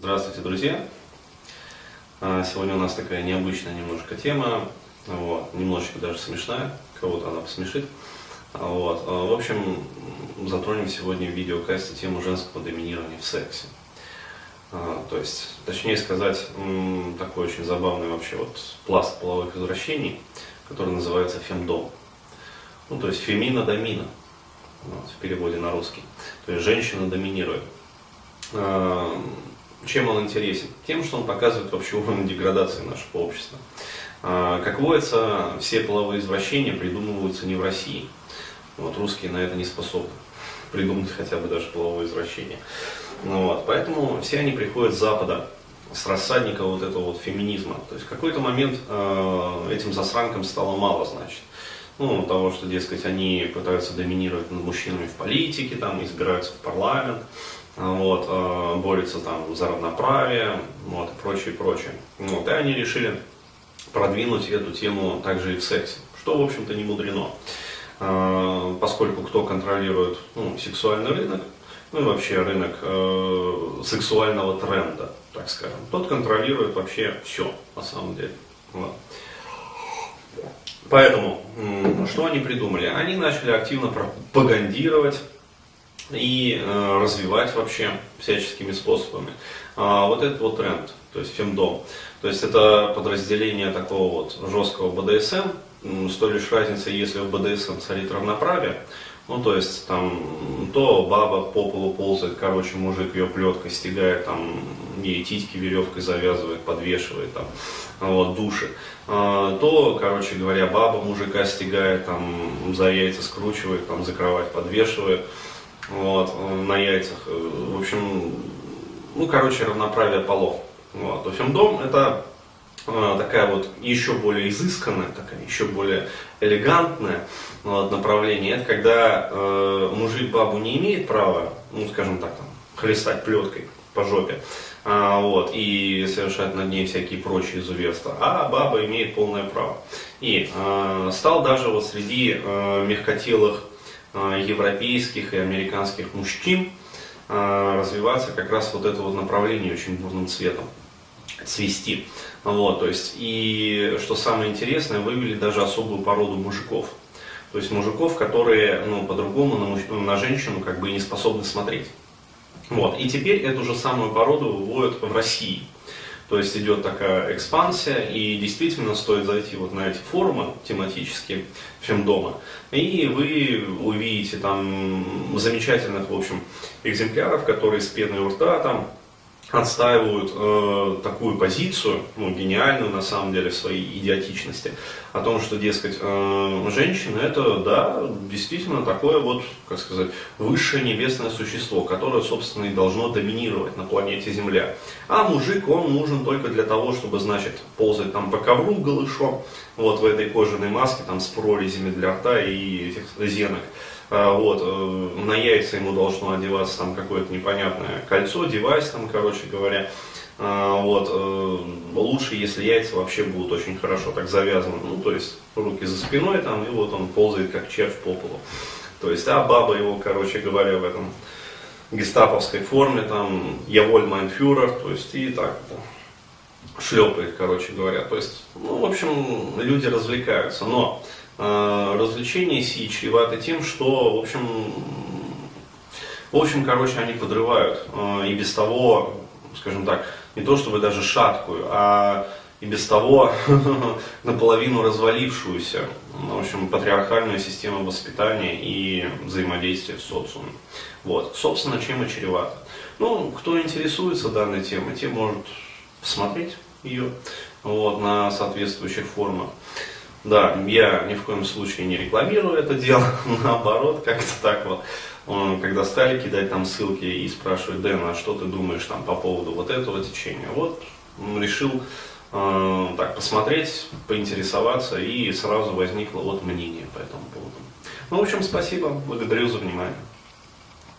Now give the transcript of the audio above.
Здравствуйте, друзья! А, Сегодня у нас такая необычная немножко тема, вот, немножечко даже смешная, кого-то она посмешит. А, Вот. а, В общем, затронем сегодня в видеокасте тему женского доминирования в сексе. То есть, точнее сказать, такой очень забавный вообще вот пласт половых извращений, который называется фемдом. Ну, то есть фемина-домина, вот, в переводе на русский. То есть женщина доминирует. Чем он интересен? Тем, что он показывает вообще уровень деградации нашего общества. А, Как водится, все половые извращения придумываются не в России. Вот, русские на это не способны придумать хотя бы даже половое извращение. Ну, вот, поэтому все они приходят с Запада, с рассадника вот этого вот феминизма. То есть в какой-то момент э, этим засранкам стало мало, значит. Ну, того, что, дескать, они пытаются доминировать над мужчинами в политике, там, избираются в парламент, а, вот, э, борются там за равноправие, вот, и прочее, прочее. Вот, и они решили продвинуть эту тему также и в сексе, что, в общем-то, не мудрено. Э, поскольку кто контролирует ну, сексуальный рынок, ну и вообще рынок э, сексуального тренда, так скажем, тот контролирует вообще все, на самом деле. Вот. Поэтому, м, что они придумали? Они начали активно пропагандировать и э, развивать вообще всяческими способами а, вот этот вот тренд, то есть фемдом. То есть это подразделение такого вот жесткого БДСМ, с той лишь разницей, если в БДСМ царит равноправие, ну, то есть, там, то баба по полу ползает, короче, мужик ее плеткой стегает, там, ей титьки веревкой завязывает, подвешивает, там, вот, души. А, то, короче говоря, баба мужика стегает, там, за яйца скручивает, там, за кровать подвешивает, вот, на яйцах. В общем, ну, короче, равноправие полов. Вот. Фемдом это э, такая вот еще более изысканная, такая еще более элегантное вот, направление. Это когда э, мужик бабу не имеет права, ну, скажем так, там, хлестать плеткой по жопе, а, вот, и совершать над ней всякие прочие изуверства, а баба имеет полное право. И э, стал даже вот среди э, мягкотелых э, европейских и американских мужчин э, развиваться как раз вот это вот направление очень бурным цветом цвести. Вот, то есть, и что самое интересное, вывели даже особую породу мужиков. То есть мужиков, которые ну, по-другому на, на женщину как бы не способны смотреть. Вот. И теперь эту же самую породу выводят в России. То есть идет такая экспансия, и действительно стоит зайти вот на эти форумы тематические фемдома, и вы увидите там замечательных, в общем, экземпляров, которые с пеной у рта там отстаивают э, такую позицию, ну, гениальную на самом деле в своей идиотичности, о том, что, дескать, э, женщина это, да, действительно такое вот, как сказать, высшее небесное существо, которое, собственно, и должно доминировать на планете Земля. А мужик, он нужен только для того, чтобы, значит, ползать там по ковру голышом, вот в этой кожаной маске, там с прорезями для рта и этих зенок. А, вот, э, на яйца ему должно одеваться там какое-то непонятное кольцо, девайс там, короче говоря. А, вот, э, лучше, если яйца вообще будут очень хорошо так завязаны, ну, то есть руки за спиной там, и вот он ползает как червь по полу. То есть, а баба его, короче говоря, в этом гестаповской форме, там, я воль mein Führer, то есть, и так, шлепает, короче говоря. То есть, ну, в общем, люди развлекаются, но э, развлечения сии чреваты тем, что, в общем, в общем, короче, они подрывают э, и без того, скажем так, не то чтобы даже шаткую, а и без того наполовину развалившуюся, в общем, патриархальную систему воспитания и взаимодействия в социуме. Вот, собственно, чем и чревато. Ну, кто интересуется данной темой, те может посмотреть ее вот, на соответствующих форумах. Да, я ни в коем случае не рекламирую это дело, наоборот, как-то так вот. Он, Когда стали кидать там ссылки и спрашивать, Дэн, а что ты думаешь там по поводу вот этого течения? Вот решил э, так посмотреть, поинтересоваться и сразу возникло вот мнение по этому поводу. Ну, в общем, спасибо, благодарю за внимание.